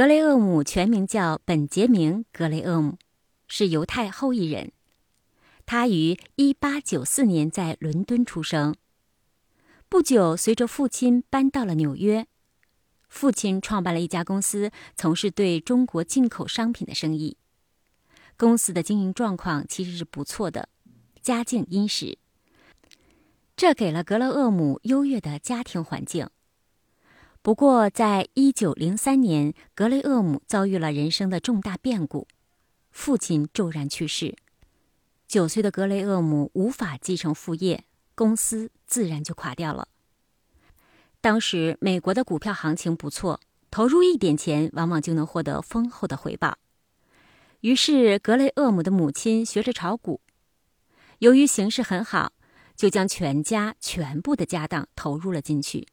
格雷厄姆全名叫本杰明·格雷厄姆，是犹太后裔人。他于1894年在伦敦出生。不久，随着父亲搬到了纽约，父亲创办了一家公司，从事对中国进口商品的生意。公司的经营状况其实是不错的，家境殷实。这给了格雷厄姆优越的家庭环境。不过，在一九零三年，格雷厄姆遭遇了人生的重大变故，父亲骤然去世。九岁的格雷厄姆无法继承父业，公司自然就垮掉了。当时美国的股票行情不错，投入一点钱，往往就能获得丰厚的回报。于是，格雷厄姆的母亲学着炒股，由于形势很好。就将全家全部的家当投入了进去。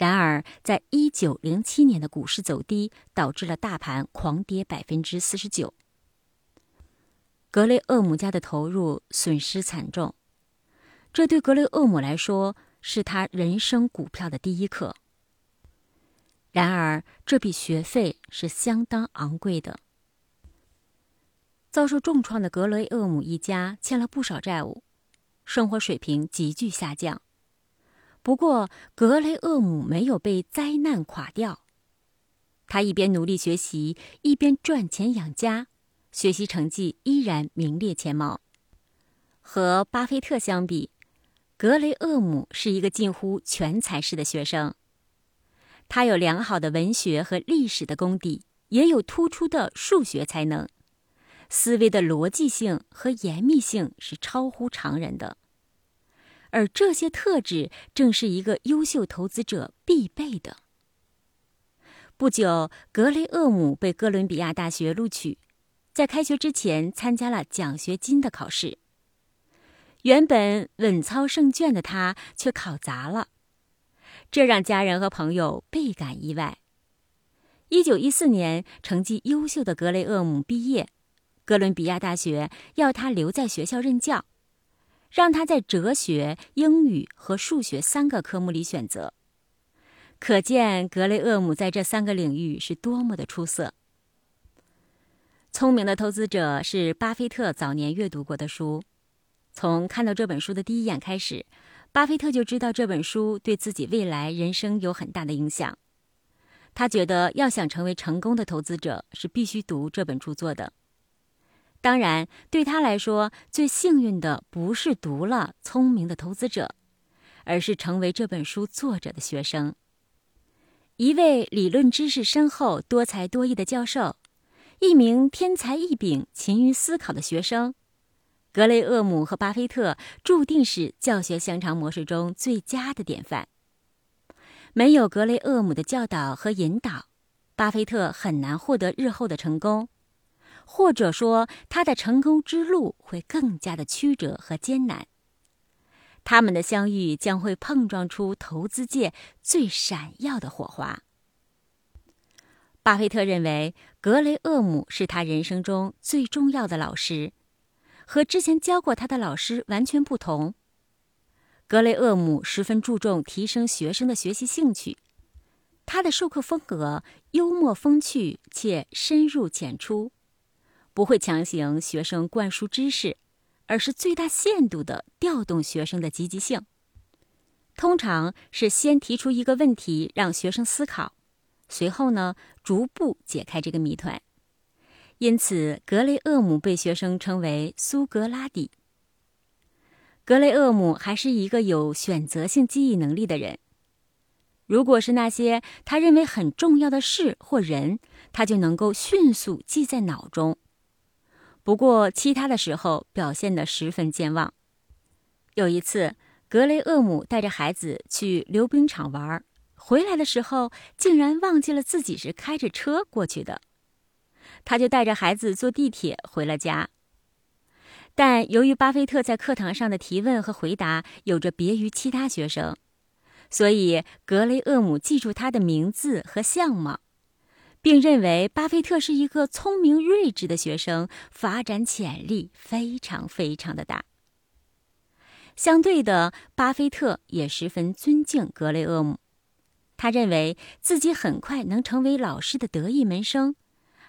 然而，在一九零七年的股市走低，导致了大盘狂跌百分之四十九。格雷厄姆家的投入损失惨重，这对格雷厄姆来说是他人生股票的第一课。然而，这笔学费是相当昂贵的。遭受重创的格雷厄姆一家欠了不少债务。生活水平急剧下降，不过格雷厄姆没有被灾难垮掉。他一边努力学习，一边赚钱养家，学习成绩依然名列前茅。和巴菲特相比，格雷厄姆是一个近乎全才式的学生。他有良好的文学和历史的功底，也有突出的数学才能，思维的逻辑性和严密性是超乎常人的。而这些特质正是一个优秀投资者必备的。不久，格雷厄姆被哥伦比亚大学录取，在开学之前参加了奖学金的考试。原本稳操胜券的他却考砸了，这让家人和朋友倍感意外。一九一四年，成绩优秀的格雷厄姆毕业，哥伦比亚大学要他留在学校任教。让他在哲学、英语和数学三个科目里选择，可见格雷厄姆在这三个领域是多么的出色。聪明的投资者是巴菲特早年阅读过的书，从看到这本书的第一眼开始，巴菲特就知道这本书对自己未来人生有很大的影响。他觉得要想成为成功的投资者，是必须读这本著作的。当然，对他来说，最幸运的不是读了《聪明的投资者》，而是成为这本书作者的学生。一位理论知识深厚、多才多艺的教授，一名天才异禀、勤于思考的学生，格雷厄姆和巴菲特注定是教学相长模式中最佳的典范。没有格雷厄姆的教导和引导，巴菲特很难获得日后的成功。或者说，他的成功之路会更加的曲折和艰难。他们的相遇将会碰撞出投资界最闪耀的火花。巴菲特认为，格雷厄姆是他人生中最重要的老师，和之前教过他的老师完全不同。格雷厄姆十分注重提升学生的学习兴趣，他的授课风格幽默风趣且深入浅出。不会强行学生灌输知识，而是最大限度的调动学生的积极性。通常是先提出一个问题让学生思考，随后呢逐步解开这个谜团。因此，格雷厄姆被学生称为苏格拉底。格雷厄姆还是一个有选择性记忆能力的人。如果是那些他认为很重要的事或人，他就能够迅速记在脑中。不过，其他的时候表现得十分健忘。有一次，格雷厄姆带着孩子去溜冰场玩，回来的时候竟然忘记了自己是开着车过去的，他就带着孩子坐地铁回了家。但由于巴菲特在课堂上的提问和回答有着别于其他学生，所以格雷厄姆记住他的名字和相貌。并认为巴菲特是一个聪明睿智的学生，发展潜力非常非常的大。相对的，巴菲特也十分尊敬格雷厄姆，他认为自己很快能成为老师的得意门生，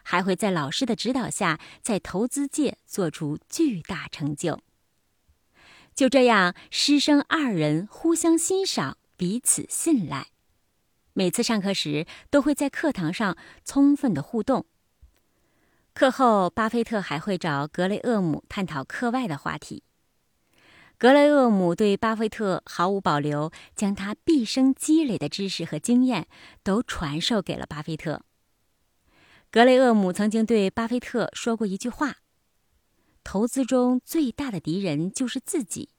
还会在老师的指导下在投资界做出巨大成就。就这样，师生二人互相欣赏，彼此信赖。每次上课时，都会在课堂上充分的互动。课后，巴菲特还会找格雷厄姆探讨课外的话题。格雷厄姆对巴菲特毫无保留，将他毕生积累的知识和经验都传授给了巴菲特。格雷厄姆曾经对巴菲特说过一句话：“投资中最大的敌人就是自己。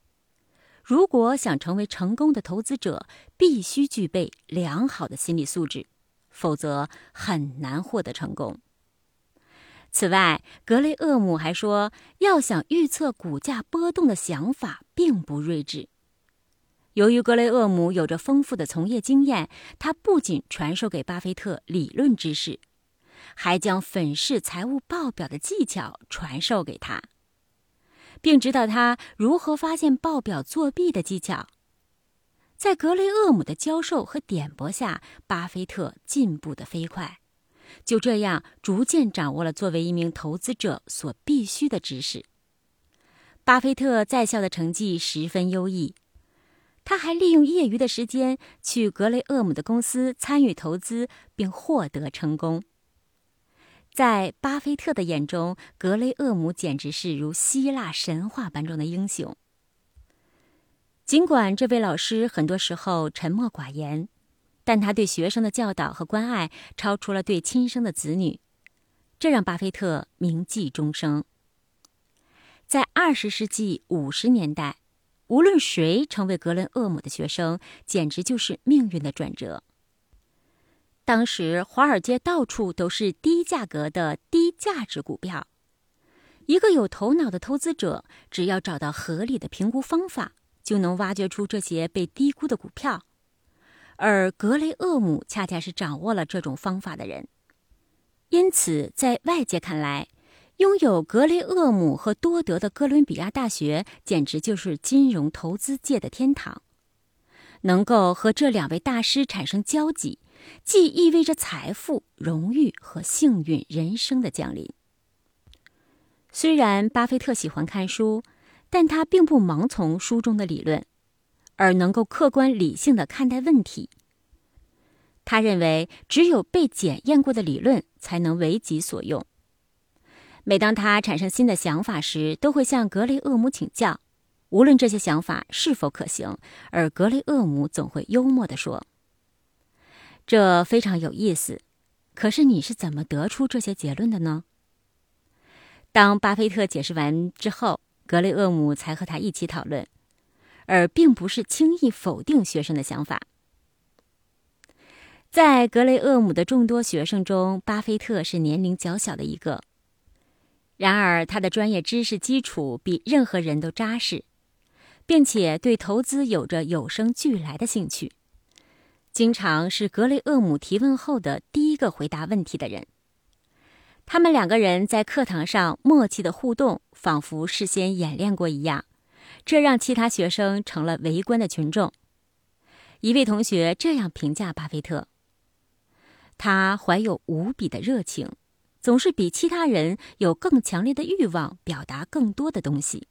如果想成为成功的投资者，必须具备良好的心理素质，否则很难获得成功。”此外，格雷厄姆还说，要想预测股价波动的想法并不睿智。由于格雷厄姆有着丰富的从业经验，他不仅传授给巴菲特理论知识，还将粉饰财务报表的技巧传授给他，并指导他如何发现报表作弊的技巧。在格雷厄姆的教授和点拨下，巴菲特进步的飞快。就这样，逐渐掌握了作为一名投资者所必须的知识。巴菲特在校的成绩十分优异，他还利用业余的时间去格雷厄姆的公司参与投资，并获得成功。在巴菲特的眼中，格雷厄姆简直是如希腊神话般中的英雄。尽管这位老师很多时候沉默寡言。但他对学生的教导和关爱超出了对亲生的子女，这让巴菲特铭记终生。在二十世纪五十年代，无论谁成为格雷厄姆的学生，简直就是命运的转折。当时，华尔街到处都是低价格的低价值股票，一个有头脑的投资者，只要找到合理的评估方法，就能挖掘出这些被低估的股票。而格雷厄姆恰恰是掌握了这种方法的人，因此在外界看来，拥有格雷厄姆和多德的哥伦比亚大学简直就是金融投资界的天堂。能够和这两位大师产生交集，既意味着财富、荣誉和幸运人生的降临。虽然巴菲特喜欢看书，但他并不盲从书中的理论。而能够客观理性的看待问题。他认为，只有被检验过的理论才能为己所用。每当他产生新的想法时，都会向格雷厄姆请教，无论这些想法是否可行。而格雷厄姆总会幽默地说：“这非常有意思。可是你是怎么得出这些结论的呢？”当巴菲特解释完之后，格雷厄姆才和他一起讨论。而并不是轻易否定学生的想法。在格雷厄姆的众多学生中，巴菲特是年龄较小的一个。然而，他的专业知识基础比任何人都扎实，并且对投资有着有生俱来的兴趣，经常是格雷厄姆提问后的第一个回答问题的人。他们两个人在课堂上默契的互动，仿佛事先演练过一样。这让其他学生成了围观的群众。一位同学这样评价巴菲特：“他怀有无比的热情，总是比其他人有更强烈的欲望表达更多的东西。”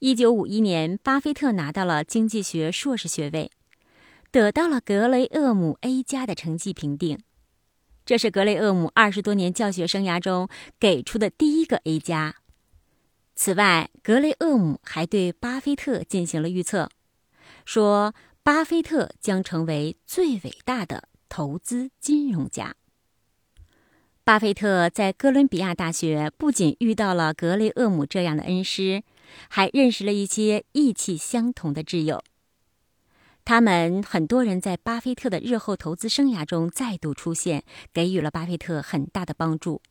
一九五一年，巴菲特拿到了经济学硕士学位，得到了格雷厄姆 A 加的成绩评定，这是格雷厄姆二十多年教学生涯中给出的第一个 A 加。此外，格雷厄姆还对巴菲特进行了预测，说巴菲特将成为最伟大的投资金融家。巴菲特在哥伦比亚大学不仅遇到了格雷厄姆这样的恩师，还认识了一些意气相同的挚友。他们很多人在巴菲特的日后投资生涯中再度出现，给予了巴菲特很大的帮助。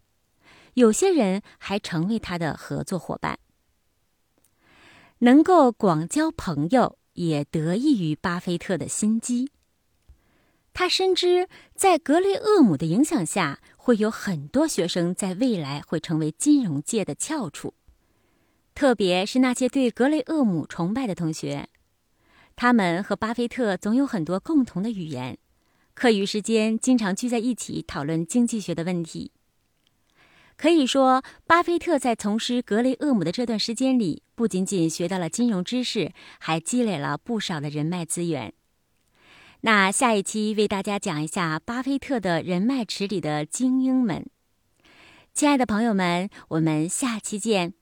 有些人还成为他的合作伙伴。能够广交朋友，也得益于巴菲特的心机。他深知，在格雷厄姆的影响下，会有很多学生在未来会成为金融界的翘楚，特别是那些对格雷厄姆崇拜的同学。他们和巴菲特总有很多共同的语言，课余时间经常聚在一起讨论经济学的问题。可以说，巴菲特在从事格雷厄姆的这段时间里，不仅仅学到了金融知识，还积累了不少的人脉资源。那下一期为大家讲一下巴菲特的人脉池里的精英们。亲爱的朋友们，我们下期见。